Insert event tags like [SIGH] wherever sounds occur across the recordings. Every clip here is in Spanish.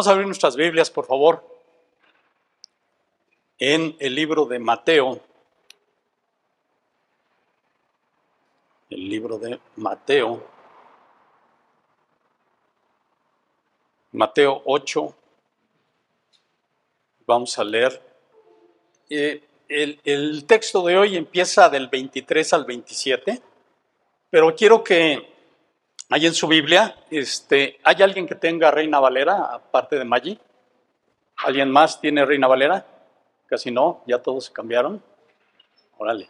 Vamos a abrir nuestras Biblias, por favor, en el libro de Mateo. El libro de Mateo. Mateo 8. Vamos a leer. Eh, el, el texto de hoy empieza del 23 al 27, pero quiero que Ahí en su Biblia, este, ¿hay alguien que tenga Reina Valera, aparte de Maggi? ¿Alguien más tiene Reina Valera? Casi no, ya todos se cambiaron. Órale,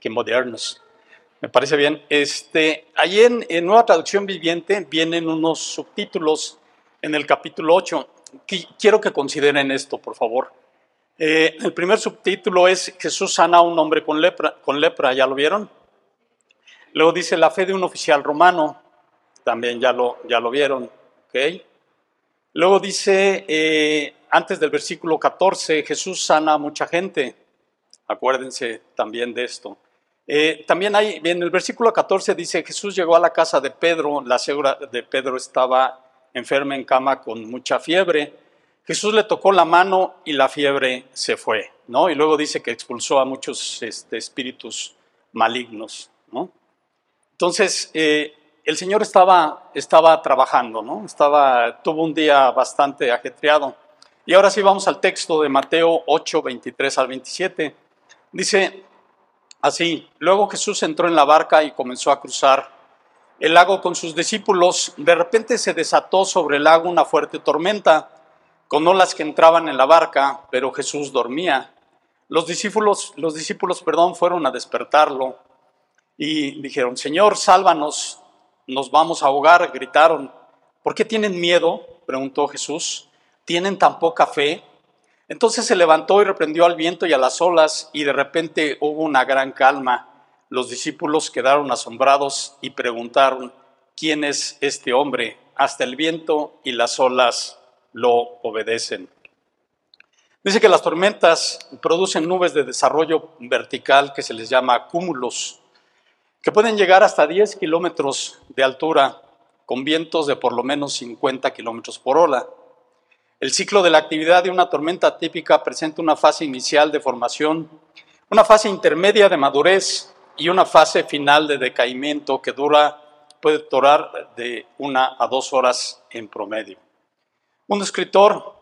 qué, modernos. Me parece bien. Este, ahí en, Nueva Traducción Viviente vienen unos subtítulos en el capítulo 8. Quiero que consideren esto, por favor. Eh, el primer subtítulo es Jesús sana a un hombre con lepra, con lepra, ¿ya lo vieron? Luego dice la fe de un oficial romano también ya lo, ya lo vieron. ¿okay? Luego dice, eh, antes del versículo 14, Jesús sana a mucha gente. Acuérdense también de esto. Eh, también hay, en el versículo 14 dice, Jesús llegó a la casa de Pedro, la segura de Pedro estaba enferma en cama con mucha fiebre. Jesús le tocó la mano y la fiebre se fue, ¿no? Y luego dice que expulsó a muchos este, espíritus malignos, ¿no? Entonces, eh, el Señor estaba, estaba trabajando, ¿no? Estaba, tuvo un día bastante ajetreado. Y ahora sí vamos al texto de Mateo 8, 23 al 27. Dice así, luego Jesús entró en la barca y comenzó a cruzar el lago con sus discípulos. De repente se desató sobre el lago una fuerte tormenta, con olas que entraban en la barca, pero Jesús dormía. Los discípulos, los discípulos, perdón, fueron a despertarlo y dijeron, Señor, sálvanos, nos vamos a ahogar, gritaron. ¿Por qué tienen miedo? preguntó Jesús. ¿Tienen tan poca fe? Entonces se levantó y reprendió al viento y a las olas y de repente hubo una gran calma. Los discípulos quedaron asombrados y preguntaron, ¿quién es este hombre? Hasta el viento y las olas lo obedecen. Dice que las tormentas producen nubes de desarrollo vertical que se les llama cúmulos que pueden llegar hasta 10 kilómetros de altura con vientos de por lo menos 50 kilómetros por hora. El ciclo de la actividad de una tormenta típica presenta una fase inicial de formación, una fase intermedia de madurez y una fase final de decaimiento que dura, puede durar de una a dos horas en promedio. Un escritor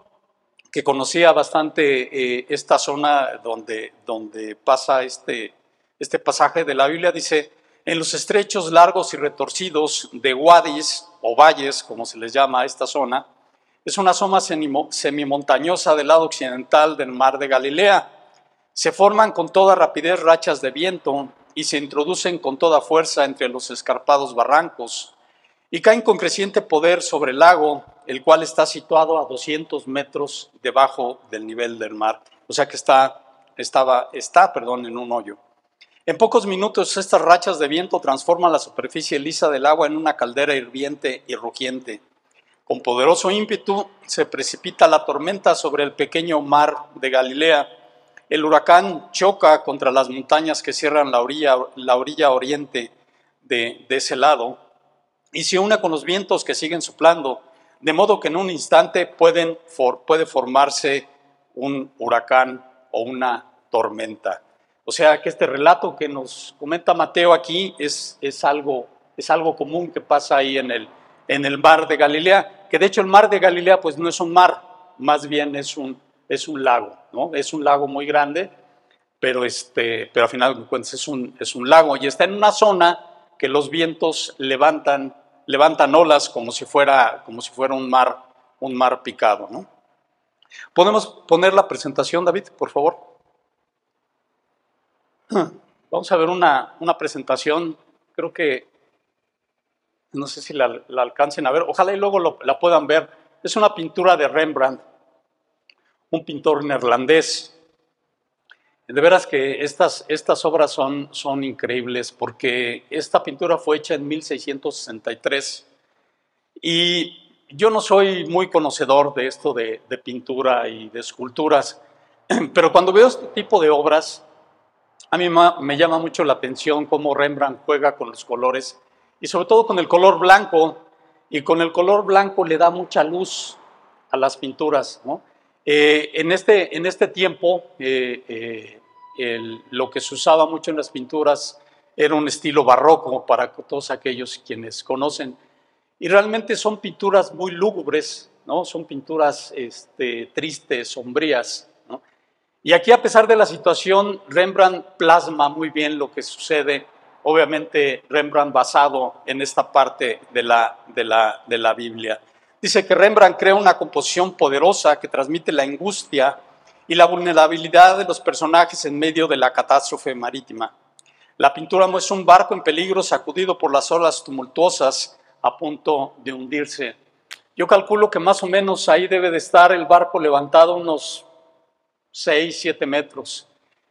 que conocía bastante eh, esta zona donde, donde pasa este, este pasaje de la Biblia dice, en los estrechos largos y retorcidos de wadis o valles, como se les llama a esta zona, es una zona semimontañosa del lado occidental del mar de Galilea. Se forman con toda rapidez rachas de viento y se introducen con toda fuerza entre los escarpados barrancos y caen con creciente poder sobre el lago, el cual está situado a 200 metros debajo del nivel del mar. O sea que está, estaba, está perdón, en un hoyo. En pocos minutos estas rachas de viento transforman la superficie lisa del agua en una caldera hirviente y rugiente. Con poderoso ímpetu se precipita la tormenta sobre el pequeño mar de Galilea. El huracán choca contra las montañas que cierran la orilla, la orilla oriente de, ese lado y se une con los vientos que siguen soplando, de modo que en un instante puede formarse un huracán o una tormenta. O sea que este relato que nos comenta Mateo aquí es, es, algo, es algo común que pasa ahí en el, en el mar de Galilea, que de hecho el mar de Galilea pues no es un mar, más bien es un, es un lago, ¿no? Es un lago muy grande, pero, este, pero al final de cuentas es un, es un lago y está en una zona que los vientos levantan, levantan olas como si fuera, como si fuera un, mar, un mar picado, ¿no? ¿Podemos poner la presentación, David, por favor? [CLEARS THROAT] Vamos a ver una, presentación, creo que, no sé si la, alcancen a ver, ojalá y luego la puedan ver. Es una pintura de Rembrandt, un pintor neerlandés. De veras que estas, estas obras son, son increíbles porque esta pintura fue hecha en 1663 y yo no soy muy conocedor de esto de, de pintura y de esculturas, [CLEARS THROAT] pero cuando veo este tipo de obras, a mí me llama mucho la atención cómo Rembrandt juega con los colores y sobre todo con el color blanco. Y con el color blanco le da mucha luz, a las pinturas. Eh, en, este, en este tiempo, eh, lo que se usaba mucho en las pinturas era un estilo barroco para todos aquellos quienes conocen. Y realmente son pinturas muy lúgubres, ¿no? son pinturas este, tristes, sombrías. Y aquí, a pesar de la situación, Rembrandt plasma muy bien lo que sucede. Obviamente, Rembrandt basado en esta parte de la, de la, de la Biblia. Dice que Rembrandt crea una composición poderosa que transmite la angustia y la vulnerabilidad de los personajes en medio de la catástrofe marítima. La pintura muestra un barco en peligro sacudido por las olas tumultuosas a punto de hundirse. Yo calculo que más o menos ahí debe de estar el barco levantado unos 6, 7 metros.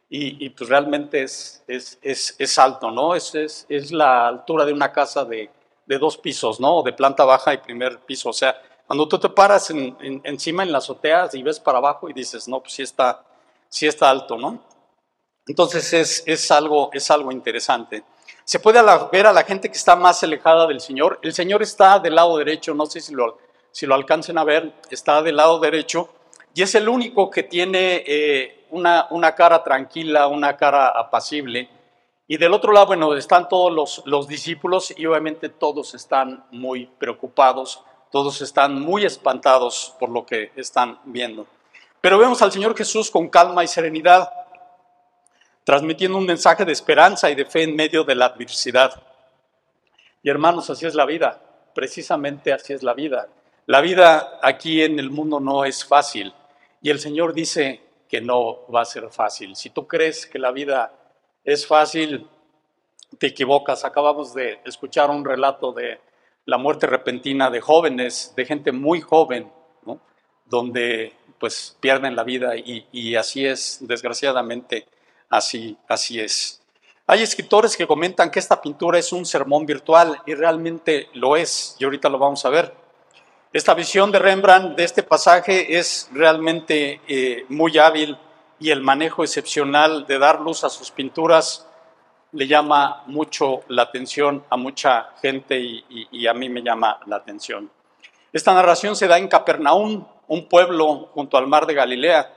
Y, pues realmente es, es, es, alto, ¿no? Es, es, la altura de una casa de, de, dos pisos, ¿no? De planta baja y primer piso. O sea, cuando tú te paras en, encima en las azoteas y ves para abajo y dices, no, pues sí está, sí está alto, ¿no? Entonces es, es, algo, es algo interesante. Se puede ver a la gente que está más alejada del Señor. El Señor está del lado derecho, no sé si lo, si lo alcancen a ver, está del lado derecho y es el único que tiene eh, una, una, cara tranquila, una cara apacible. Y del otro lado, bueno, están todos los, los discípulos y obviamente todos están muy preocupados, todos están muy espantados por lo que están viendo. Pero vemos al Señor Jesús con calma y serenidad, transmitiendo un mensaje de esperanza y de fe en medio de la adversidad. Y hermanos, así es la vida, precisamente así es la vida. La vida aquí en el mundo no es fácil. Y el Señor dice que no va a ser fácil. Si tú crees que la vida es fácil, te equivocas. Acabamos de escuchar un relato de la muerte repentina de jóvenes, de gente muy joven, donde pues pierden la vida y, así es, desgraciadamente, así, así es. Hay escritores que comentan que esta pintura es un sermón virtual y realmente lo es, y ahorita lo vamos a ver. Esta visión de Rembrandt de este pasaje es realmente eh, muy hábil y el manejo excepcional de dar luz a sus pinturas le llama mucho la atención a mucha gente y, a mí me llama la atención. Esta narración se da en Capernaum, un pueblo junto al mar de Galilea.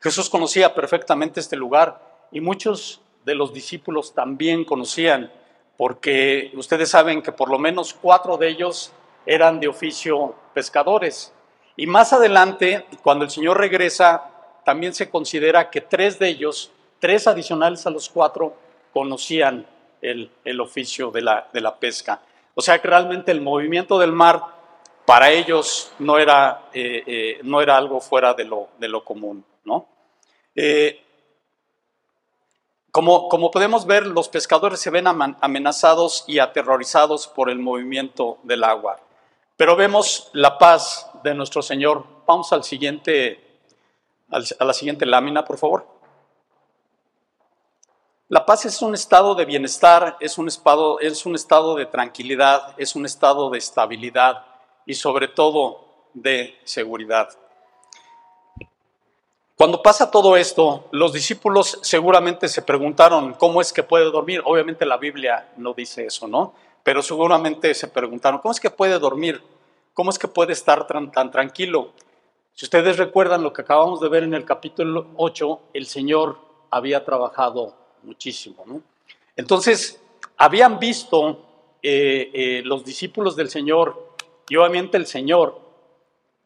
Jesús conocía perfectamente este lugar y muchos de los discípulos también conocían, porque ustedes saben que por lo menos cuatro de ellos eran de oficio pescadores. Y más adelante, cuando el Señor regresa, también se considera que tres de ellos, tres adicionales a los cuatro, conocían el, oficio de la, de la, pesca. O sea que realmente el movimiento del mar para ellos no era, eh, eh, no era algo fuera de lo, de lo común. ¿no? Eh, como, como, podemos ver, los pescadores se ven amenazados y aterrorizados por el movimiento del agua. Pero vemos la paz de nuestro Señor. Vamos al siguiente, a la siguiente lámina, por favor. La paz es un estado de bienestar, es un estado, es un estado de tranquilidad, es un estado de estabilidad y sobre todo de seguridad. Cuando pasa todo esto, los discípulos seguramente se preguntaron cómo es que puede dormir. Obviamente la Biblia no dice eso, ¿no? Pero seguramente se preguntaron, ¿cómo es que puede dormir? ¿Cómo es que puede estar tan, tranquilo? Si ustedes recuerdan lo que acabamos de ver en el capítulo 8, el Señor había trabajado muchísimo. Entonces, habían visto eh, eh, los discípulos del Señor y obviamente el Señor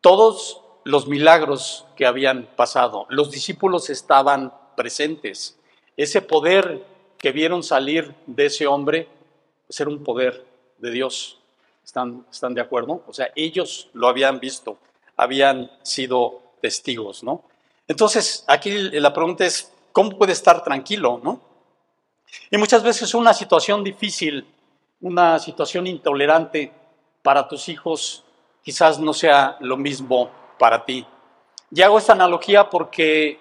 todos los milagros que habían pasado. Los discípulos estaban presentes. Ese poder que vieron salir de ese hombre ser un poder de Dios. ¿Están, ¿Están de acuerdo? O sea, ellos lo habían visto, habían sido testigos, ¿no? Entonces, aquí la pregunta es, ¿cómo puede estar tranquilo, no? Y muchas veces una situación difícil, una situación intolerante para tus hijos, quizás no sea lo mismo para ti. Y hago esta analogía porque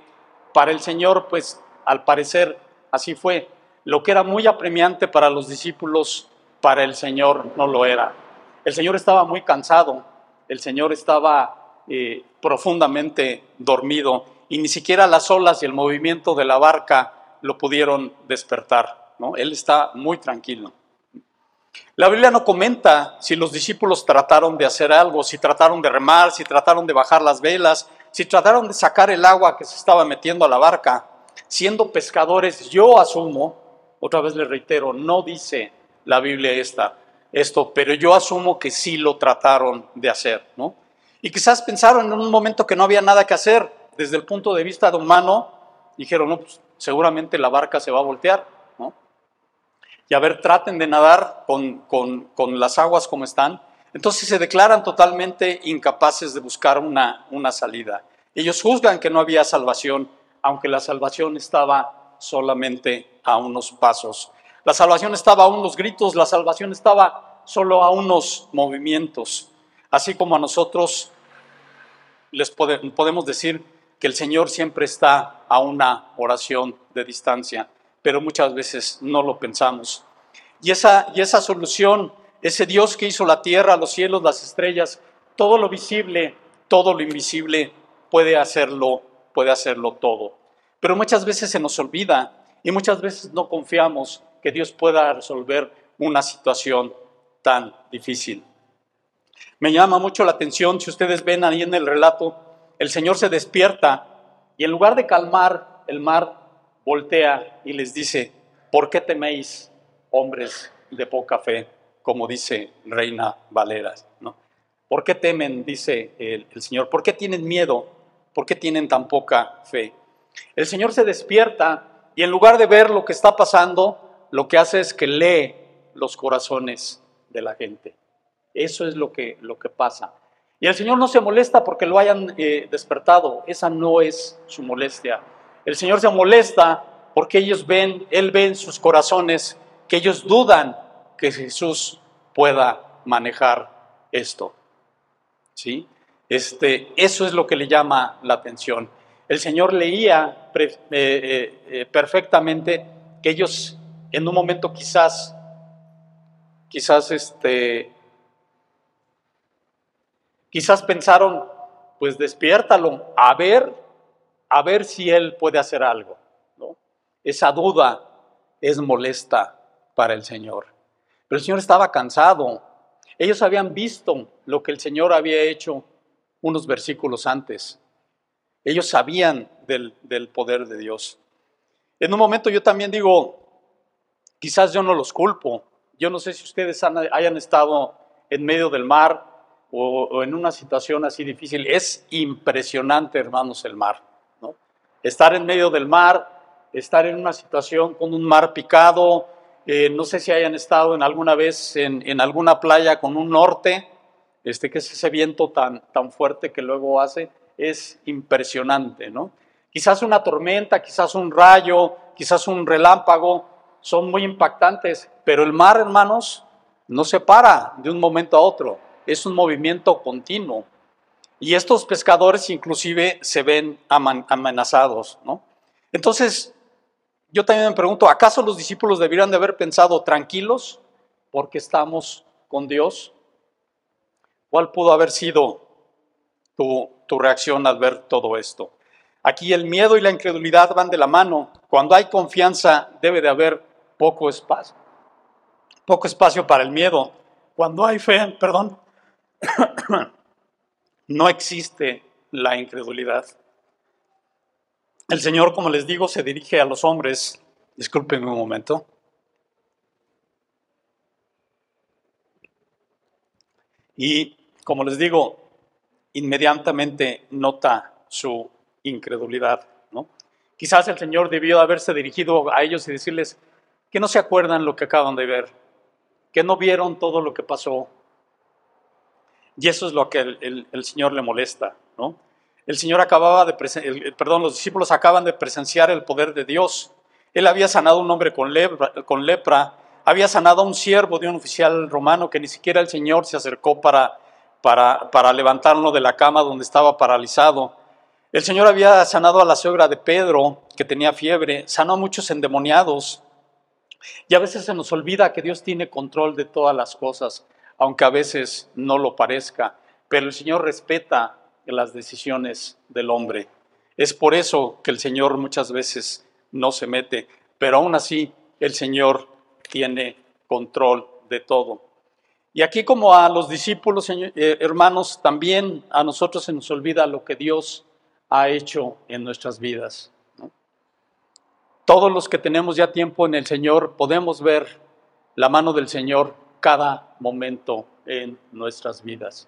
para el Señor, pues al parecer así fue. Lo que era muy apremiante para los discípulos, para el Señor no lo era. El Señor estaba muy cansado, el Señor estaba eh, profundamente dormido y ni siquiera las olas y el movimiento de la barca lo pudieron despertar. ¿no? Él está muy tranquilo. La Biblia no comenta si los discípulos trataron de hacer algo, si trataron de remar, si trataron de bajar las velas, si trataron de sacar el agua que se estaba metiendo a la barca. Siendo pescadores, yo asumo, otra vez le reitero, no dice la Biblia esta, esto, pero yo asumo que sí lo trataron de hacer, ¿no? Y quizás pensaron en un momento que no había nada que hacer desde el punto de vista de humano, dijeron, no, pues seguramente la barca se va a voltear, ¿no? Y a ver, traten de nadar con, con, con las aguas como están. Entonces se declaran totalmente incapaces de buscar una, una salida. Ellos juzgan que no había salvación, aunque la salvación estaba solamente a unos pasos. La salvación estaba a unos gritos, la salvación estaba solo a unos movimientos. Así como a nosotros les podemos decir que el Señor siempre está a una oración de distancia, pero muchas veces no lo pensamos. Y esa, y esa solución, ese Dios que hizo la tierra, los cielos, las estrellas, todo lo visible, todo lo invisible, puede hacerlo, puede hacerlo todo. Pero muchas veces se nos olvida y muchas veces no confiamos que Dios pueda resolver una situación tan difícil. Me llama mucho la atención, si ustedes ven ahí en el relato, el Señor se despierta y en lugar de calmar el mar, voltea y les dice, ¿por qué teméis, hombres de poca fe? Como dice Reina Valeras. ¿no? ¿Por qué temen, dice el, el Señor? ¿Por qué tienen miedo? ¿Por qué tienen tan poca fe? El Señor se despierta y en lugar de ver lo que está pasando, lo que hace es que lee los corazones de la gente. Eso es lo que, lo que pasa. Y el Señor no se molesta porque lo hayan eh, despertado. Esa no es su molestia. El Señor se molesta porque ellos ven, Él ve en sus corazones que ellos dudan que Jesús pueda manejar esto. ¿Sí? Este, eso es lo que le llama la atención. El Señor leía eh, eh, perfectamente que ellos en un momento quizás, quizás este, Quizás pensaron, pues despiértalo, a ver, a ver si él puede hacer algo. Esa duda es molesta para el Señor. Pero el Señor estaba cansado. Ellos habían visto lo que el Señor había hecho unos versículos antes. Ellos sabían del, del poder de Dios. En un momento yo también digo, quizás yo no los culpo. Yo no sé si ustedes hayan estado en medio del mar o, en una situación así difícil. Es impresionante, hermanos, el mar. ¿no? Estar en medio del mar, estar en una situación con un mar picado, eh, no sé si hayan estado en alguna vez en, en, alguna playa con un norte, este, que es ese viento tan, tan fuerte que luego hace, es impresionante, ¿no? Quizás una tormenta, quizás un rayo, quizás un relámpago, son muy impactantes, pero el mar, hermanos, no se para de un momento a otro es un movimiento continuo. Y estos pescadores inclusive se ven amenazados, ¿no? Entonces, yo también me pregunto, ¿acaso los discípulos debieran de haber pensado tranquilos porque estamos con Dios? ¿Cuál pudo haber sido tu, tu reacción al ver todo esto? Aquí el miedo y la incredulidad van de la mano. Cuando hay confianza debe de haber poco espacio. Poco espacio para el miedo. Cuando hay fe, perdón, [COUGHS] no existe la incredulidad. El Señor, como les digo, se dirige a los hombres. Discúlpenme un momento. Y como les digo, inmediatamente nota su incredulidad. ¿no? Quizás el Señor debió haberse dirigido a ellos y decirles que no se acuerdan lo que acaban de ver, que no vieron todo lo que pasó, y eso es lo que el, Señor le molesta, ¿no? El Señor acababa de, perdón, los discípulos acaban de presenciar el poder de Dios. Él había sanado a un hombre con lepra, con lepra, había sanado a un siervo de un oficial romano que ni siquiera el Señor se acercó para, para, levantarlo de la cama donde estaba paralizado. El Señor había sanado a la suegra de Pedro, que tenía fiebre, sanó a muchos endemoniados. Y a veces se nos olvida que Dios tiene control de todas las cosas aunque a veces no lo parezca, pero el Señor respeta las decisiones del hombre. Es por eso que el Señor muchas veces no se mete, pero aún así el Señor tiene control de todo. Y aquí como a los discípulos, eh, hermanos, también a nosotros se nos olvida lo que Dios ha hecho en nuestras vidas. Todos los que tenemos ya tiempo en el Señor podemos ver la mano del Señor cada momento en nuestras vidas.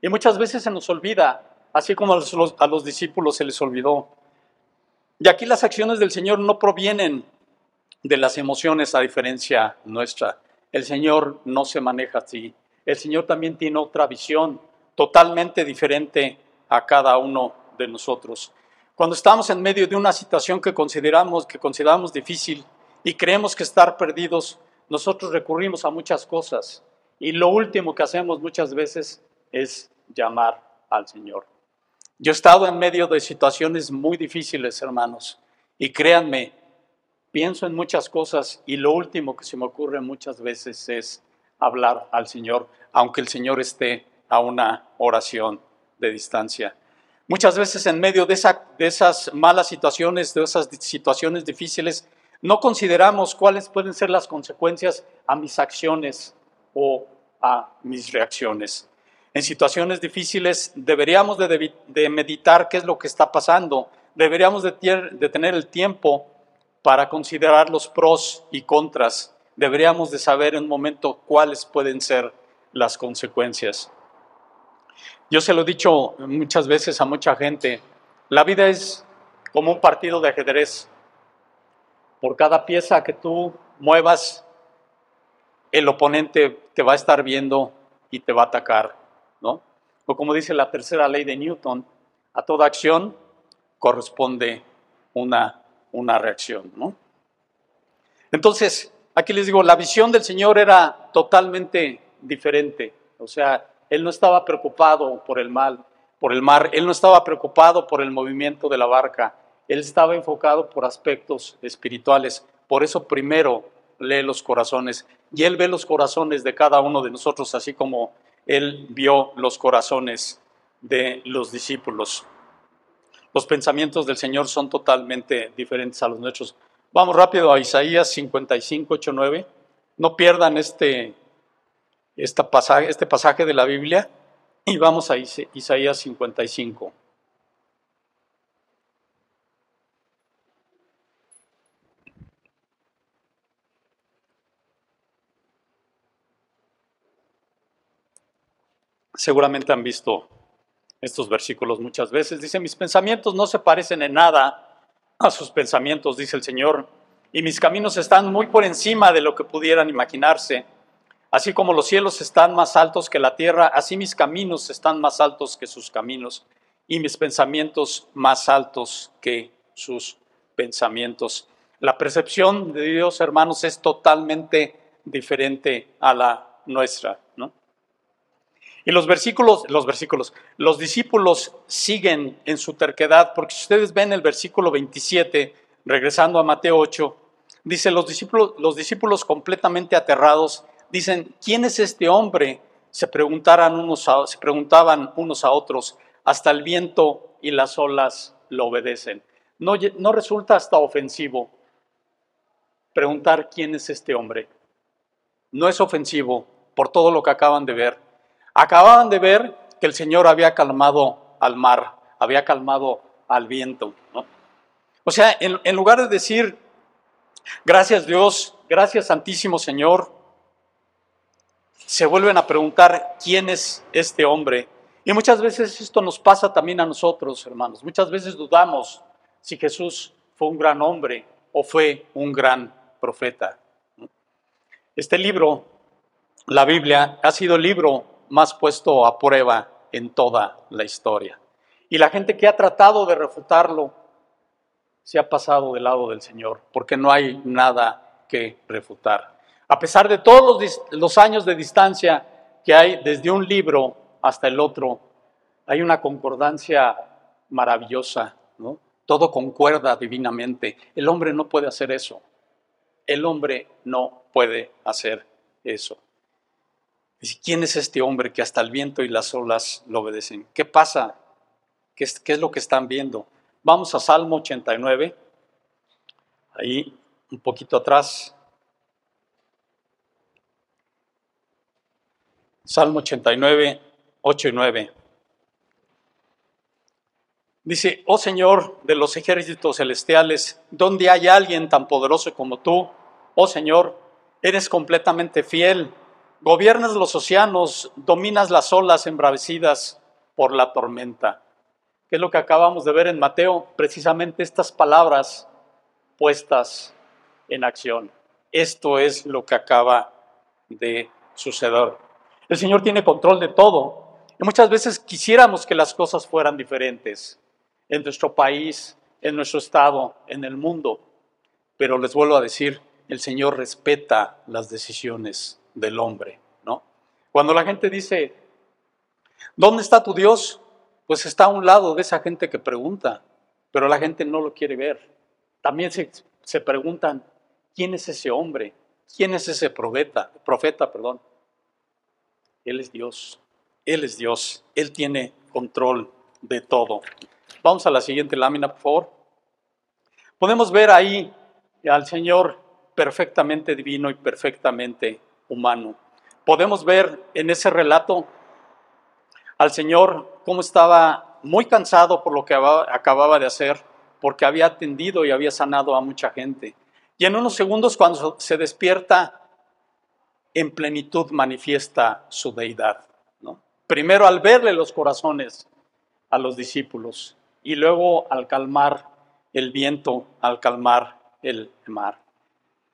Y muchas veces se nos olvida, así como a los, a los discípulos se les olvidó. Y aquí las acciones del Señor no provienen de las emociones a diferencia nuestra. El Señor no se maneja así. El Señor también tiene otra visión totalmente diferente a cada uno de nosotros. Cuando estamos en medio de una situación que consideramos, que consideramos difícil y creemos que estar perdidos, nosotros recurrimos a muchas cosas y lo último que hacemos muchas veces es llamar al Señor. Yo he estado en medio de situaciones muy difíciles, hermanos, y créanme, pienso en muchas cosas y lo último que se me ocurre muchas veces es hablar al Señor, aunque el Señor esté a una oración de distancia. Muchas veces en medio de, esas malas situaciones, de esas situaciones difíciles, no consideramos cuáles pueden ser las consecuencias a mis acciones o a mis reacciones. En situaciones difíciles deberíamos de, meditar qué es lo que está pasando, deberíamos de, de tener el tiempo para considerar los pros y contras, deberíamos de saber en un momento cuáles pueden ser las consecuencias. Yo se lo he dicho muchas veces a mucha gente, la vida es como un partido de ajedrez. Por cada pieza que tú muevas, el oponente te va a estar viendo y te va a atacar, ¿no? O como dice la tercera ley de Newton, a toda acción corresponde una, una reacción, ¿no? Entonces, aquí les digo, la visión del Señor era totalmente diferente. O sea, Él no estaba preocupado por el mal, por el mar, Él no estaba preocupado por el movimiento de la barca, él estaba enfocado por aspectos espirituales. Por eso primero lee los corazones. Y Él ve los corazones de cada uno de nosotros, así como Él vio los corazones de los discípulos. Los pensamientos del Señor son totalmente diferentes a los nuestros. Vamos rápido a Isaías 55, 8, 9. No pierdan este, pasaje, este pasaje de la Biblia y vamos a Isaías 55. Seguramente han visto estos versículos muchas veces. Dice, mis pensamientos no se parecen en nada a sus pensamientos, dice el Señor, y mis caminos están muy por encima de lo que pudieran imaginarse. Así como los cielos están más altos que la tierra, así mis caminos están más altos que sus caminos, y mis pensamientos más altos que sus pensamientos. La percepción de Dios, hermanos, es totalmente diferente a la nuestra, ¿no? Y los versículos, los versículos, los discípulos siguen en su terquedad, porque si ustedes ven el versículo 27, regresando a Mateo 8, dice los discípulos, los discípulos completamente aterrados, dicen, ¿quién es este hombre? Se, preguntaran unos a, se preguntaban unos a otros, hasta el viento y las olas lo obedecen. No, no resulta hasta ofensivo preguntar quién es este hombre. No es ofensivo por todo lo que acaban de ver Acababan de ver que el Señor había calmado al mar, había calmado al viento. O sea, en, lugar de decir, gracias Dios, gracias Santísimo Señor, se vuelven a preguntar quién es este hombre. Y muchas veces esto nos pasa también a nosotros, hermanos. Muchas veces dudamos si Jesús fue un gran hombre o fue un gran profeta. Este libro, la Biblia, ha sido el libro más puesto a prueba en toda la historia. Y la gente que ha tratado de refutarlo se ha pasado del lado del Señor, porque no hay nada que refutar. A pesar de todos los, años de distancia que hay desde un libro hasta el otro, hay una concordancia maravillosa, ¿no? Todo concuerda divinamente. El hombre no puede hacer eso. El hombre no puede hacer eso. ¿Quién es este hombre que hasta el viento y las olas lo obedecen? ¿Qué pasa? ¿Qué es, qué es lo que están viendo? Vamos a Salmo 89, ahí un poquito atrás. Salmo 89, 8 y 9. Dice, oh Señor de los ejércitos celestiales, ¿dónde hay alguien tan poderoso como tú? Oh Señor, eres completamente fiel, gobiernas los océanos, dominas las olas embravecidas por la tormenta. ¿Qué es lo que acabamos de ver en Mateo? Precisamente estas palabras puestas en acción. Esto es lo que acaba de suceder. El Señor tiene control de todo. Y muchas veces quisiéramos que las cosas fueran diferentes en nuestro país, en nuestro estado, en el mundo. Pero les vuelvo a decir, el Señor respeta las decisiones del hombre, ¿no? Cuando la gente dice, ¿dónde está tu Dios? Pues está a un lado de esa gente que pregunta, pero la gente no lo quiere ver. También se, se preguntan, ¿quién es ese hombre? ¿Quién es ese profeta? Profeta, perdón. Él es Dios. Él es Dios. Él tiene control de todo. Vamos a la siguiente lámina, por favor. Podemos ver ahí al Señor perfectamente divino y perfectamente humano. Podemos ver en ese relato al Señor cómo estaba muy cansado por lo que acababa de hacer, porque había atendido y había sanado a mucha gente. Y en unos segundos, cuando se despierta, en plenitud manifiesta su deidad. Primero al verle los corazones a los discípulos y luego al calmar el viento, al calmar el mar.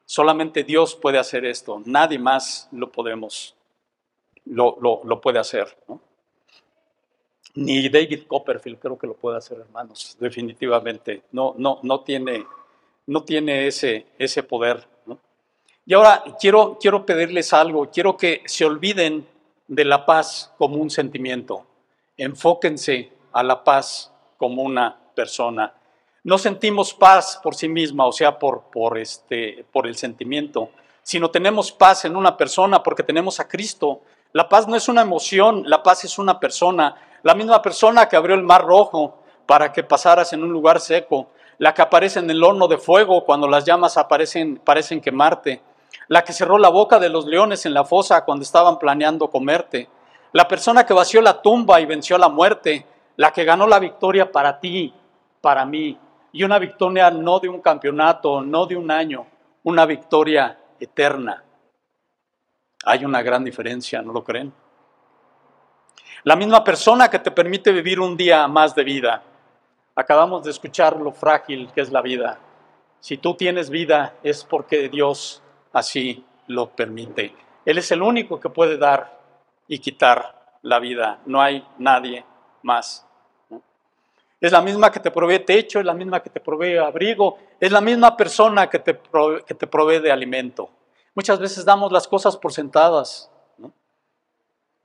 Solamente Dios puede hacer esto, nadie más lo podemos, lo, lo, puede hacer. Ni David Copperfield creo que lo puede hacer, hermanos, definitivamente. No, no, no tiene, no tiene ese, ese poder. Y ahora quiero, quiero pedirles algo, quiero que se olviden de la paz como un sentimiento, enfóquense a la paz como una persona no sentimos paz por sí misma, o sea, por, por, este, por el sentimiento, sino tenemos paz en una persona porque tenemos a Cristo. La paz no es una emoción, la paz es una persona. La misma persona que abrió el mar rojo para que pasaras en un lugar seco, la que aparece en el horno de fuego cuando las llamas aparecen, parecen quemarte, la que cerró la boca de los leones en la fosa cuando estaban planeando comerte, la persona que vació la tumba y venció la muerte, la que ganó la victoria para ti, para mí, y una victoria no de un campeonato, no de un año, una victoria eterna. Hay una gran diferencia, ¿no lo creen? La misma persona que te permite vivir un día más de vida. Acabamos de escuchar lo frágil que es la vida. Si tú tienes vida es porque Dios así lo permite. Él es el único que puede dar y quitar la vida. No hay nadie más. Es la misma que te provee techo, es la misma que te provee abrigo, es la misma persona que te provee, que te provee de alimento. Muchas veces damos las cosas por sentadas,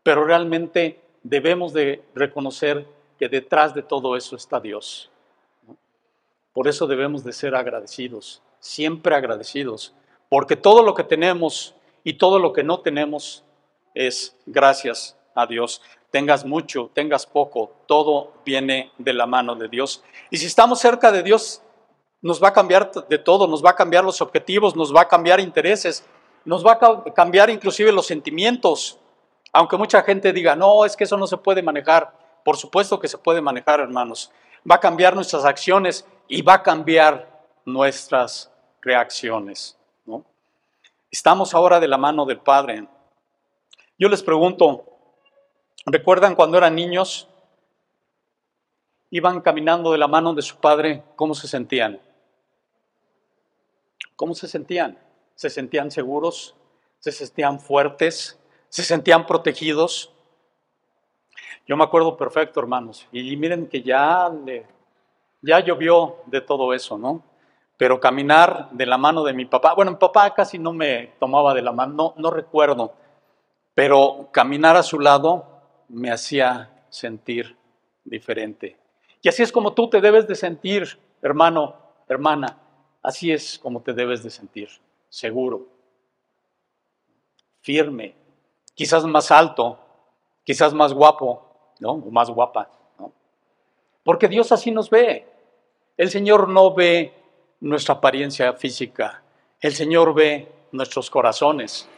pero realmente debemos de reconocer que detrás de todo eso está Dios. Por eso debemos de ser agradecidos, siempre agradecidos, porque todo lo que tenemos y todo lo que no tenemos es gracias a Dios tengas mucho, tengas poco, todo viene de la mano de Dios. Y si estamos cerca de Dios, nos va a cambiar de todo, nos va a cambiar los objetivos, nos va a cambiar intereses, nos va a cambiar inclusive los sentimientos. Aunque mucha gente diga, no, es que eso no se puede manejar. Por supuesto que se puede manejar, hermanos. Va a cambiar nuestras acciones y va a cambiar nuestras reacciones. ¿no? Estamos ahora de la mano del Padre. Yo les pregunto, ¿Recuerdan cuando eran niños? Iban caminando de la mano de su padre, ¿cómo se sentían? ¿Cómo se sentían? ¿Se sentían seguros? ¿Se sentían fuertes? ¿Se sentían protegidos? Yo me acuerdo perfecto, hermanos. Y miren que ya, ya llovió de todo eso, ¿no? Pero caminar de la mano de mi papá, bueno, mi papá casi no me tomaba de la mano, no, no recuerdo, pero caminar a su lado me hacía sentir diferente. Y así es como tú te debes de sentir, hermano, hermana. Así es como te debes de sentir, seguro, firme, quizás más alto, quizás más guapo, ¿no? O más guapa, ¿no? Porque Dios así nos ve. El Señor no ve nuestra apariencia física, el Señor ve nuestros corazones.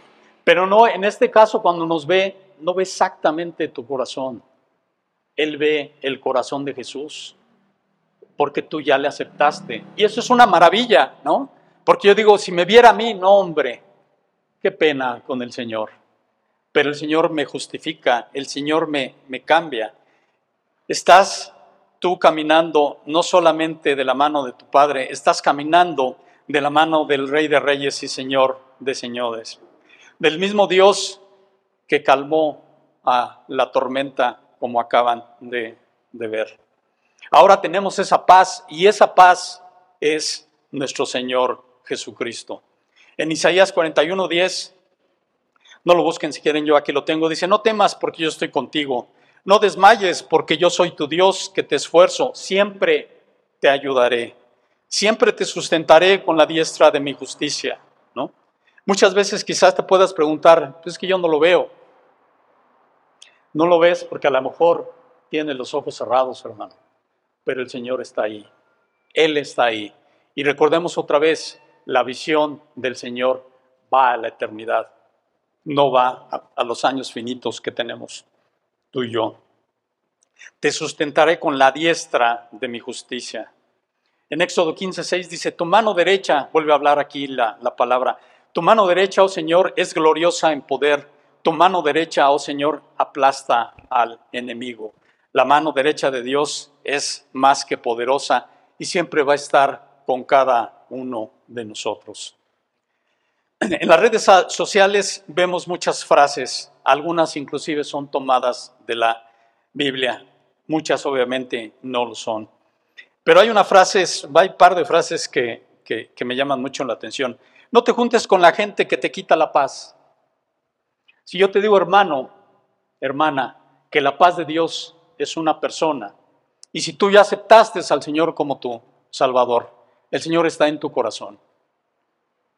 Pero no, en este caso, cuando nos ve, no ve exactamente tu corazón. Él ve el corazón de Jesús, porque tú ya le aceptaste. Y eso es una maravilla, ¿no? Porque yo digo, si me viera a mí, no hombre, qué pena con el Señor. Pero el Señor me justifica, el Señor me, me cambia. Estás tú caminando no solamente de la mano de tu Padre, estás caminando de la mano del Rey de Reyes y Señor de Señores. Del mismo Dios que calmó a la tormenta como acaban de, ver. Ahora tenemos esa paz y esa paz es nuestro Señor Jesucristo. En Isaías 41:10, no lo busquen si quieren, yo aquí lo tengo, dice, no temas porque yo estoy contigo, no desmayes porque yo soy tu Dios que te esfuerzo, siempre te ayudaré, siempre te sustentaré con la diestra de mi justicia, ¿no? Muchas veces quizás te puedas preguntar, pues es que yo no lo veo. No lo ves porque a lo mejor tienes los ojos cerrados, hermano, pero el Señor está ahí, Él está ahí. Y recordemos otra vez, la visión del Señor va a la eternidad, no va a, los años finitos que tenemos tú y yo. Te sustentaré con la diestra de mi justicia. En Éxodo 15, dice, tu mano derecha, vuelve a hablar aquí la, la palabra, tu mano derecha, oh Señor, es gloriosa en poder. Tu mano derecha, oh Señor, aplasta al enemigo. La mano derecha de Dios es más que poderosa y siempre va a estar con cada uno de nosotros. En las redes sociales vemos muchas frases, algunas inclusive son tomadas de la Biblia, muchas obviamente no lo son. Pero hay una frase, hay un par de frases que, que me llaman mucho la atención. No te juntes con la gente que te quita la paz. Si yo te digo, hermano, hermana, que la paz de Dios es una persona, y si tú ya aceptaste al Señor como tu Salvador, el Señor está en tu corazón.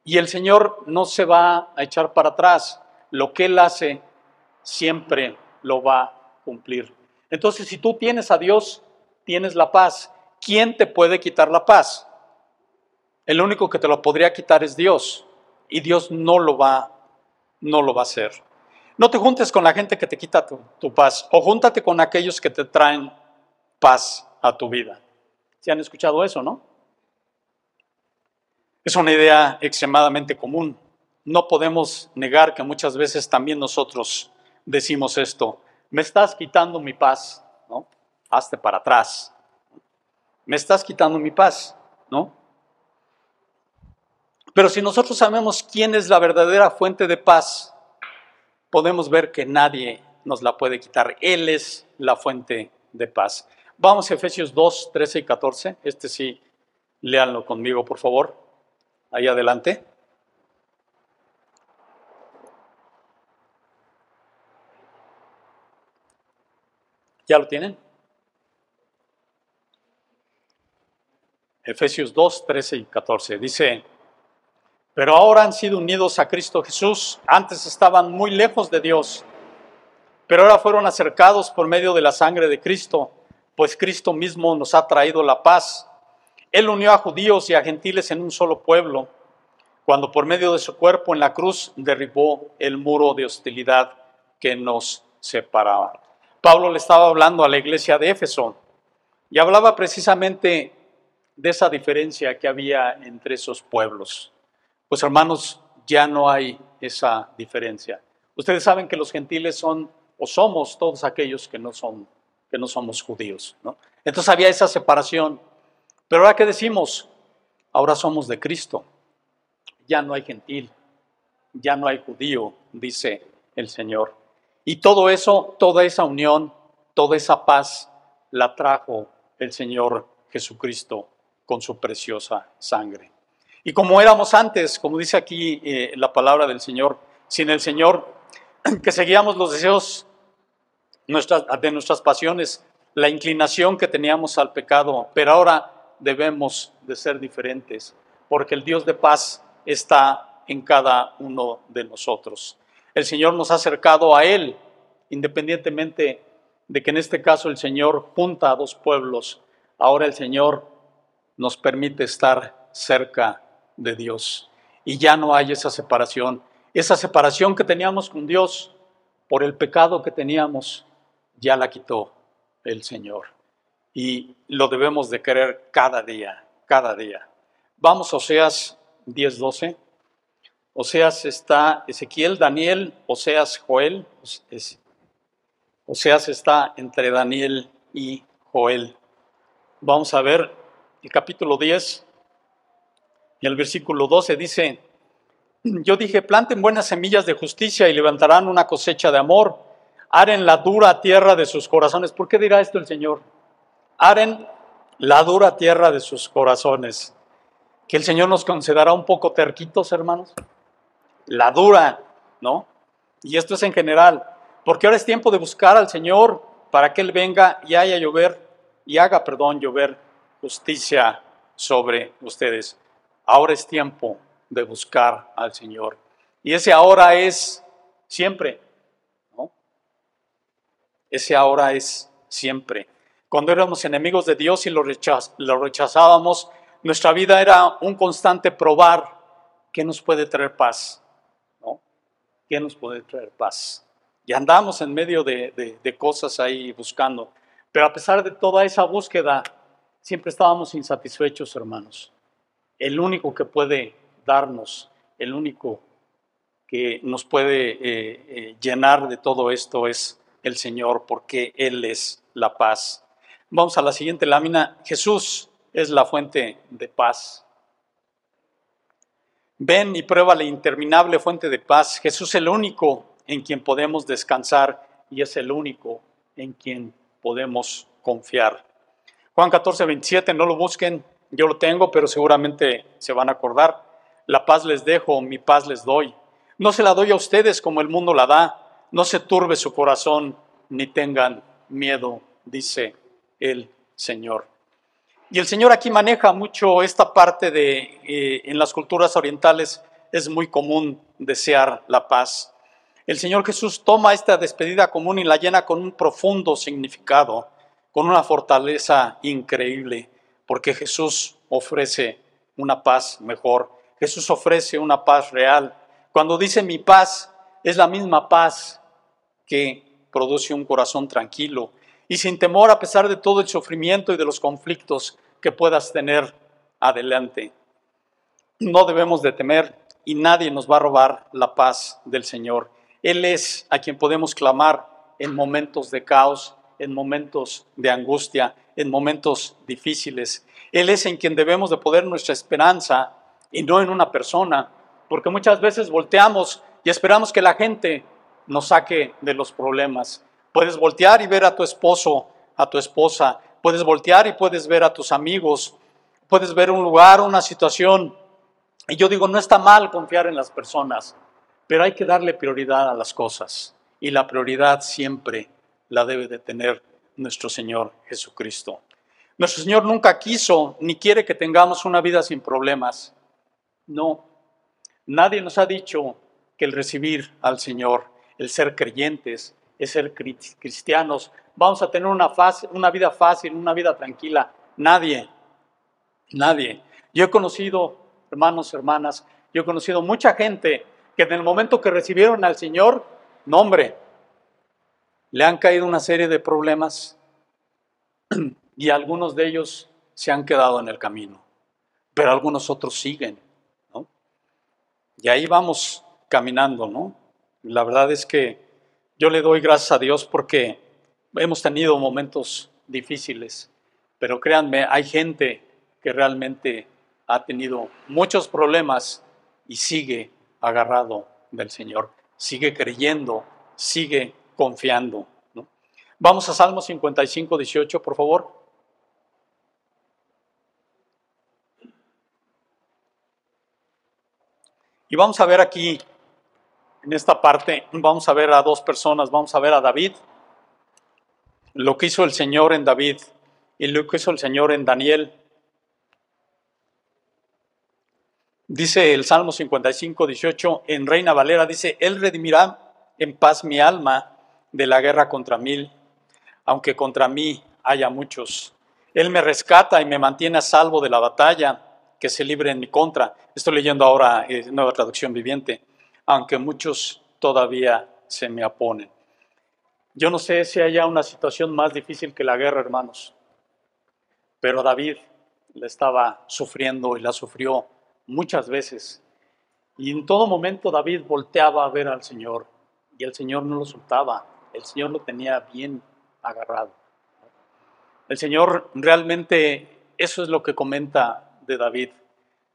Y el Señor no se va a echar para atrás. Lo que Él hace siempre lo va a cumplir. Entonces, si tú tienes a Dios, tienes la paz. ¿Quién te puede quitar la paz? El único que te lo podría quitar es Dios. Y Dios no lo va, no lo va a hacer. No te juntes con la gente que te quita tu, paz. O júntate con aquellos que te traen paz a tu vida. ¿Se han escuchado eso, no? Es una idea extremadamente común. No podemos negar que muchas veces también nosotros decimos esto. Me estás quitando mi paz, ¿no? Hazte para atrás. Me estás quitando mi paz, ¿no? Pero si nosotros sabemos quién es la verdadera fuente de paz, podemos ver que nadie nos la puede quitar. Él es la fuente de paz. Vamos a Efesios 2, 13 y 14. Este sí, léanlo conmigo, por favor ahí adelante. ¿Ya lo tienen? Efesios 2, 13 y 14. Dice, pero ahora han sido unidos a Cristo Jesús. Antes estaban muy lejos de Dios, pero ahora fueron acercados por medio de la sangre de Cristo, pues Cristo mismo nos ha traído la paz él unió a judíos y a gentiles en un solo pueblo, cuando por medio de su cuerpo en la cruz derribó el muro de hostilidad que nos separaba. Pablo le estaba hablando a la iglesia de Éfeso y hablaba precisamente de esa diferencia que había entre esos pueblos. Pues hermanos, ya no hay esa diferencia. Ustedes saben que los gentiles son o somos todos aquellos que no son que no somos judíos, ¿no? Entonces había esa separación. Pero ahora que decimos, ahora somos de Cristo. Ya no hay gentil, ya no hay judío, dice el Señor. Y todo eso, toda esa unión, toda esa paz la trajo el Señor Jesucristo con su preciosa sangre. Y como éramos antes, como dice aquí eh, la palabra del Señor, sin el Señor, [CLEARS THROAT] que seguíamos los deseos de nuestras pasiones, la inclinación que teníamos al pecado, pero ahora debemos de ser diferentes, porque el Dios de paz está en cada uno de nosotros. El Señor nos ha acercado a Él, independientemente de que en este caso el Señor junta a dos pueblos, ahora el Señor nos permite estar cerca de Dios. Y ya no hay esa separación. Esa separación que teníamos con Dios por el pecado que teníamos, ya la quitó el Señor. Y lo debemos de querer cada día, cada día. Vamos a Oseas 10:12. Oseas está Ezequiel, Daniel, Oseas, Joel. Oseas está entre Daniel y Joel. Vamos a ver el capítulo 10 y el versículo 12 dice, yo dije, planten buenas semillas de justicia y levantarán una cosecha de amor, aren la dura tierra de sus corazones. ¿Por qué dirá esto el Señor? Aren la dura tierra de sus corazones. Que el Señor nos concederá un poco terquitos, hermanos la dura, ¿no? Y esto es en general, porque ahora es tiempo de buscar al Señor para que Él venga y haya llover y haga, perdón, llover justicia sobre ustedes. Ahora es tiempo de buscar al Señor. Y ese ahora es siempre, ¿no? Ese ahora es siempre. Cuando éramos enemigos de Dios y lo, rechazábamos, nuestra vida era un constante probar que nos puede traer paz ¿qué nos puede traer paz? Y andamos en medio de, cosas ahí buscando. Pero a pesar de toda esa búsqueda, siempre estábamos insatisfechos, hermanos. El único que puede darnos, el único que nos puede eh, eh, llenar de todo esto es el Señor, porque Él es la paz. Vamos a la siguiente lámina. Jesús es la fuente de paz. Ven y prueba la interminable fuente de paz. Jesús es el único en quien podemos descansar y es el único en quien podemos confiar. Juan 14, 27, no lo busquen, yo lo tengo, pero seguramente se van a acordar. La paz les dejo, mi paz les doy. No se la doy a ustedes como el mundo la da. No se turbe su corazón ni tengan miedo, dice el Señor. Y el Señor aquí maneja mucho esta parte de, eh, en las culturas orientales es muy común desear la paz. El Señor Jesús toma esta despedida común y la llena con un profundo significado, con una fortaleza increíble, porque Jesús ofrece una paz mejor. Jesús ofrece una paz real. Cuando dice mi paz, es la misma paz que produce un corazón tranquilo y sin temor a pesar de todo el sufrimiento y de los conflictos que puedas tener adelante. No debemos de temer y nadie nos va a robar la paz del Señor. Él es a quien podemos clamar en momentos de caos, en momentos de angustia, en momentos difíciles. Él es en quien debemos de poner nuestra esperanza y no en una persona, porque muchas veces volteamos y esperamos que la gente nos saque de los problemas. Puedes voltear y ver a tu esposo, a tu esposa, Puedes voltear y puedes ver a tus amigos, puedes ver un lugar, una situación. Y yo digo, no está mal confiar en las personas, pero hay que darle prioridad a las cosas. Y la prioridad siempre la debe de tener nuestro Señor Jesucristo. Nuestro Señor nunca quiso ni quiere que tengamos una vida sin problemas. No, nadie nos ha dicho que el recibir al Señor, el ser creyentes, es ser cristianos, vamos a tener una, una vida fácil, una vida tranquila. Nadie, nadie. Yo he conocido, hermanos, hermanas, yo he conocido mucha gente que en el momento que recibieron al Señor, nombre, le han caído una serie de problemas [CLEARS THROAT] y algunos de ellos se han quedado en el camino, pero algunos otros siguen, ¿no? Y ahí vamos caminando, ¿no? La verdad es que yo le doy gracias a Dios porque hemos tenido momentos difíciles, pero créanme, hay gente que realmente ha tenido muchos problemas y sigue agarrado del Señor, sigue creyendo, sigue confiando. Vamos a Salmo 55, 18, por favor. Y vamos a ver aquí, en esta parte, vamos a ver a dos personas, vamos a ver a David lo que hizo el Señor en David y lo que hizo el Señor en Daniel. Dice el Salmo 55, 18, en Reina Valera, dice, Él redimirá en paz mi alma de la guerra contra mí, aunque contra mí haya muchos. Él me rescata y me mantiene a salvo de la batalla que se libre en mi contra. Estoy leyendo ahora eh, nueva traducción viviente, aunque muchos todavía se me oponen. Yo no sé si haya una situación más difícil que la guerra, hermanos, pero David la estaba sufriendo y la sufrió muchas veces. Y en todo momento David volteaba a ver al Señor y el Señor no lo soltaba, el Señor lo tenía bien agarrado. El Señor realmente, eso es lo que comenta de David.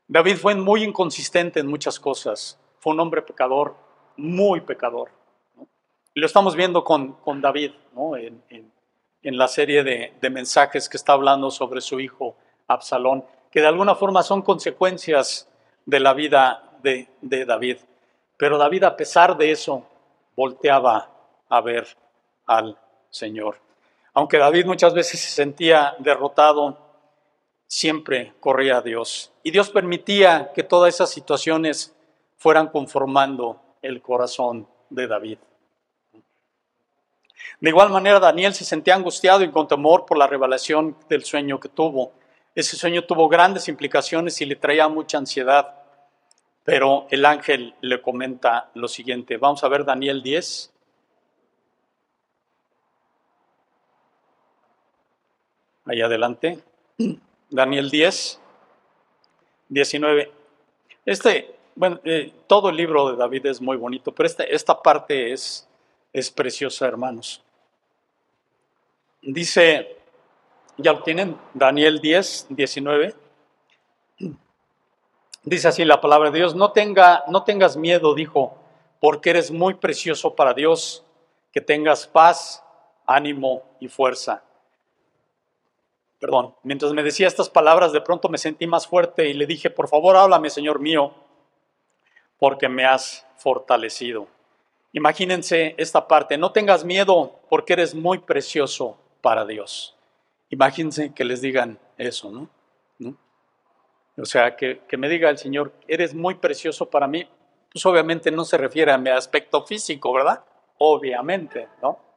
David fue muy inconsistente en muchas cosas, fue un hombre pecador, muy pecador. Lo estamos viendo con, con David en, en, la serie de, de mensajes que está hablando sobre su hijo Absalón, que de alguna forma son consecuencias de la vida de, de David. Pero David, a pesar de eso, volteaba a ver al Señor. Aunque David muchas veces se sentía derrotado, siempre corría a Dios. Y Dios permitía que todas esas situaciones fueran conformando el corazón de David. De igual manera, Daniel se sentía angustiado y con temor por la revelación del sueño que tuvo. Ese sueño tuvo grandes implicaciones y le traía mucha ansiedad. Pero el ángel le comenta lo siguiente. Vamos a ver Daniel 10. Ahí adelante. Daniel 10, 19. Este, bueno, eh, todo el libro de David es muy bonito, pero esta, esta parte es, es preciosa, hermanos. Dice, ya lo tienen, Daniel 10, 19. Dice así la palabra de Dios, no, tenga, no tengas miedo, dijo, porque eres muy precioso para Dios, que tengas paz, ánimo y fuerza. Perdón, mientras me decía estas palabras, de pronto me sentí más fuerte y le dije, por favor, háblame, Señor mío, porque me has fortalecido. Imagínense esta parte, no tengas miedo porque eres muy precioso para Dios. Imagínense que les digan eso, ¿no? O sea, que, que, me diga el Señor, eres muy precioso para mí, pues obviamente no se refiere a mi aspecto físico, ¿verdad? Obviamente, ¿no?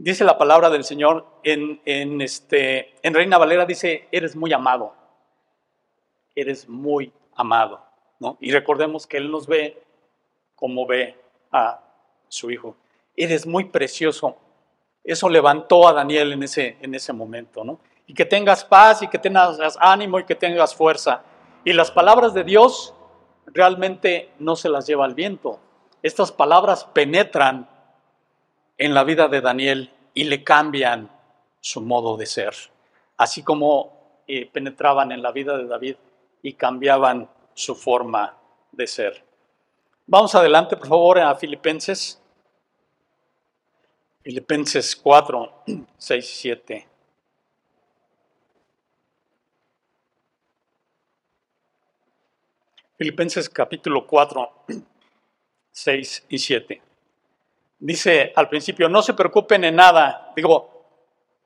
Dice la palabra del Señor en, en, este, en Reina Valera, dice, eres muy amado, eres muy amado, ¿no? Y recordemos que Él nos ve como ve a su Hijo. Eres muy precioso, eso levantó a Daniel en ese, en ese momento, ¿no? Y que tengas paz y que tengas ánimo y que tengas fuerza. Y las palabras de Dios realmente no se las lleva al viento. Estas palabras penetran en la vida de Daniel y le cambian su modo de ser. Así como eh, penetraban en la vida de David y cambiaban su forma de ser. Vamos adelante, por favor, a Filipenses Filipenses 4, 6 [CLEARS THROAT] y 7. Filipenses capítulo 4, 6 [CLEARS THROAT] y 7. Dice al principio, no se preocupen en nada. Digo,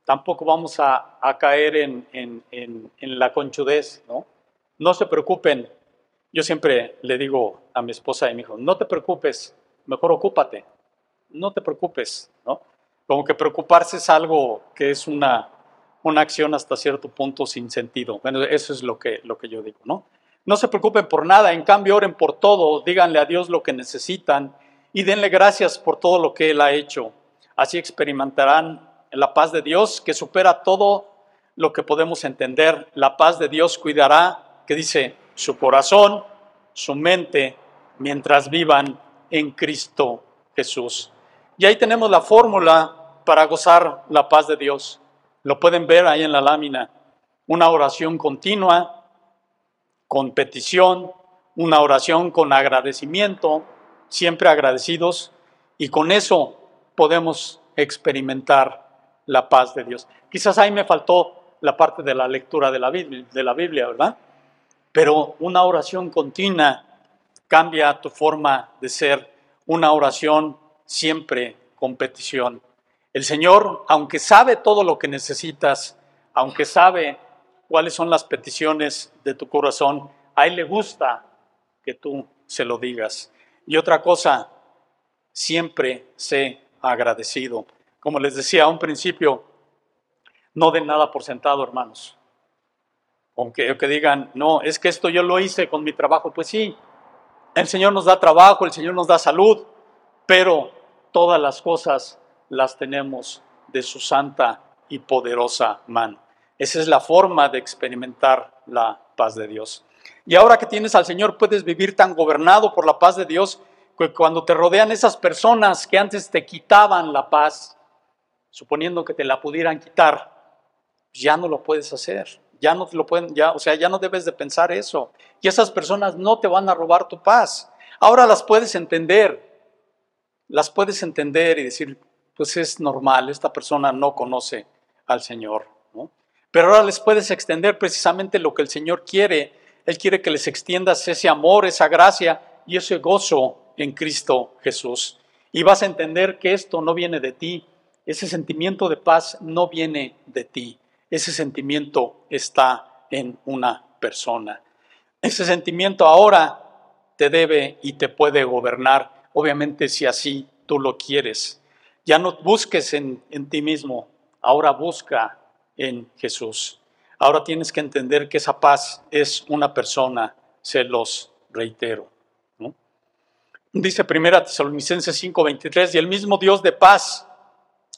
tampoco vamos a, caer en, en, la conchudez, ¿no? No se preocupen. Yo siempre le digo a mi esposa y a mi hijo, no te preocupes, mejor ocúpate. No te preocupes, ¿no? Como que preocuparse es algo que es una, una acción hasta cierto punto sin sentido. Bueno, eso es lo que, lo que yo digo, ¿no? No se preocupen por nada, en cambio oren por todo, díganle a Dios lo que necesitan y denle gracias por todo lo que Él ha hecho. Así experimentarán la paz de Dios que supera todo lo que podemos entender. La paz de Dios cuidará, que dice, su corazón, su mente, mientras vivan en Cristo Jesús. Y ahí tenemos la fórmula para gozar la paz de Dios. Lo pueden ver ahí en la lámina. Una oración continua, con petición, una oración con agradecimiento, siempre agradecidos, y con eso podemos experimentar la paz de Dios. Quizás ahí me faltó la parte de la lectura de la Biblia, ¿verdad? Pero una oración continua cambia tu forma de ser, una oración siempre con petición. El Señor, aunque sabe todo lo que necesitas, aunque sabe cuáles son las peticiones de tu corazón, a Él le gusta que tú se lo digas. Y otra cosa, siempre sé agradecido. Como les decía a un principio, no den nada por sentado, hermanos. Aunque que digan, no, es que esto yo lo hice con mi trabajo. Pues sí, el Señor nos da trabajo, el Señor nos da salud, pero todas las cosas las tenemos de su santa y poderosa mano. Esa es la forma de experimentar la paz de Dios. Y ahora que tienes al Señor, puedes vivir tan gobernado por la paz de Dios que cuando te rodean esas personas que antes te quitaban la paz, suponiendo que te la pudieran quitar, ya no lo puedes hacer. Ya no lo pueden, ya, o sea, ya no debes de pensar eso. Y esas personas no te van a robar tu paz. Ahora las puedes entender. Las puedes entender y decir, pues es normal, esta persona no conoce al Señor. Pero ahora les puedes extender precisamente lo que el Señor quiere. Él quiere que les extiendas ese amor, esa gracia y ese gozo en Cristo Jesús. Y vas a entender que esto no viene de ti, ese sentimiento de paz no viene de ti, ese sentimiento está en una persona. Ese sentimiento ahora te debe y te puede gobernar, obviamente si así tú lo quieres. Ya no busques en, en ti mismo, ahora busca en Jesús. Ahora tienes que entender que esa paz es una persona, se los reitero. Dice primera Tesalonicenses 5:23, y el mismo Dios de paz,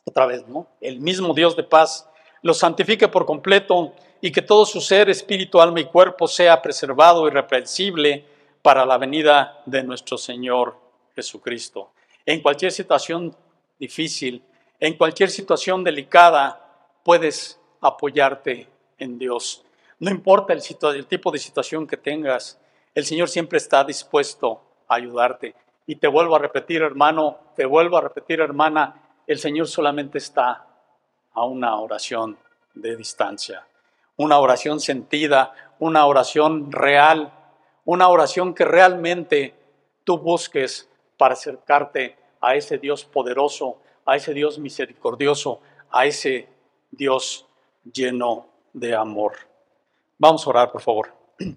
otra vez, ¿no? El mismo Dios de paz los santifique por completo y que todo su ser, espíritu, alma y cuerpo sea preservado irreprensible para la venida de nuestro Señor Jesucristo. En cualquier situación difícil, en cualquier situación delicada, puedes apoyarte en Dios. No importa el, el tipo de situación que tengas, el Señor siempre está dispuesto a ayudarte. Y te vuelvo a repetir, hermano, te vuelvo a repetir, hermana, el Señor solamente está a una oración de distancia, una oración sentida, una oración real, una oración que realmente tú busques para acercarte a ese Dios poderoso, a ese Dios misericordioso, a ese Dios lleno de amor. Vamos a orar, por favor. [CLEARS THROAT]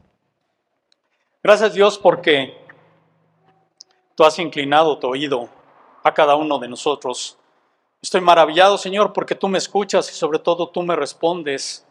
Gracias Dios porque Tú has inclinado tu oído a cada uno de nosotros. Estoy maravillado, Señor, porque tú me escuchas y sobre todo tú me respondes.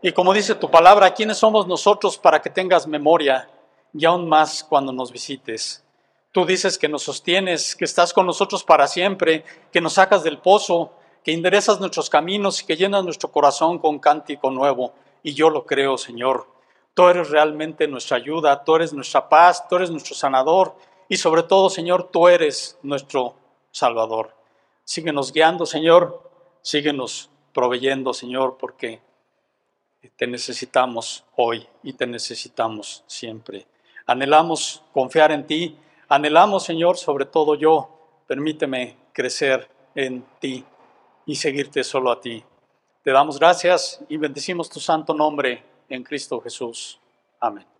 Y como dice tu palabra, ¿quiénes somos nosotros para que tengas memoria y aún más cuando nos visites? Tú dices que nos sostienes, que estás con nosotros para siempre, que nos sacas del pozo, que enderezas nuestros caminos y que llenas nuestro corazón con cántico nuevo. Y yo lo creo, Señor. Tú eres realmente nuestra ayuda, tú eres nuestra paz, tú eres nuestro sanador y sobre todo, Señor, tú eres nuestro Salvador. Síguenos guiando, Señor. Síguenos proveyendo, Señor, porque te necesitamos hoy y te necesitamos siempre. Anhelamos confiar en ti. Anhelamos, Señor, sobre todo yo, permíteme crecer en ti y seguirte solo a ti. Te damos gracias y bendecimos tu santo nombre en Cristo Jesús. Amén.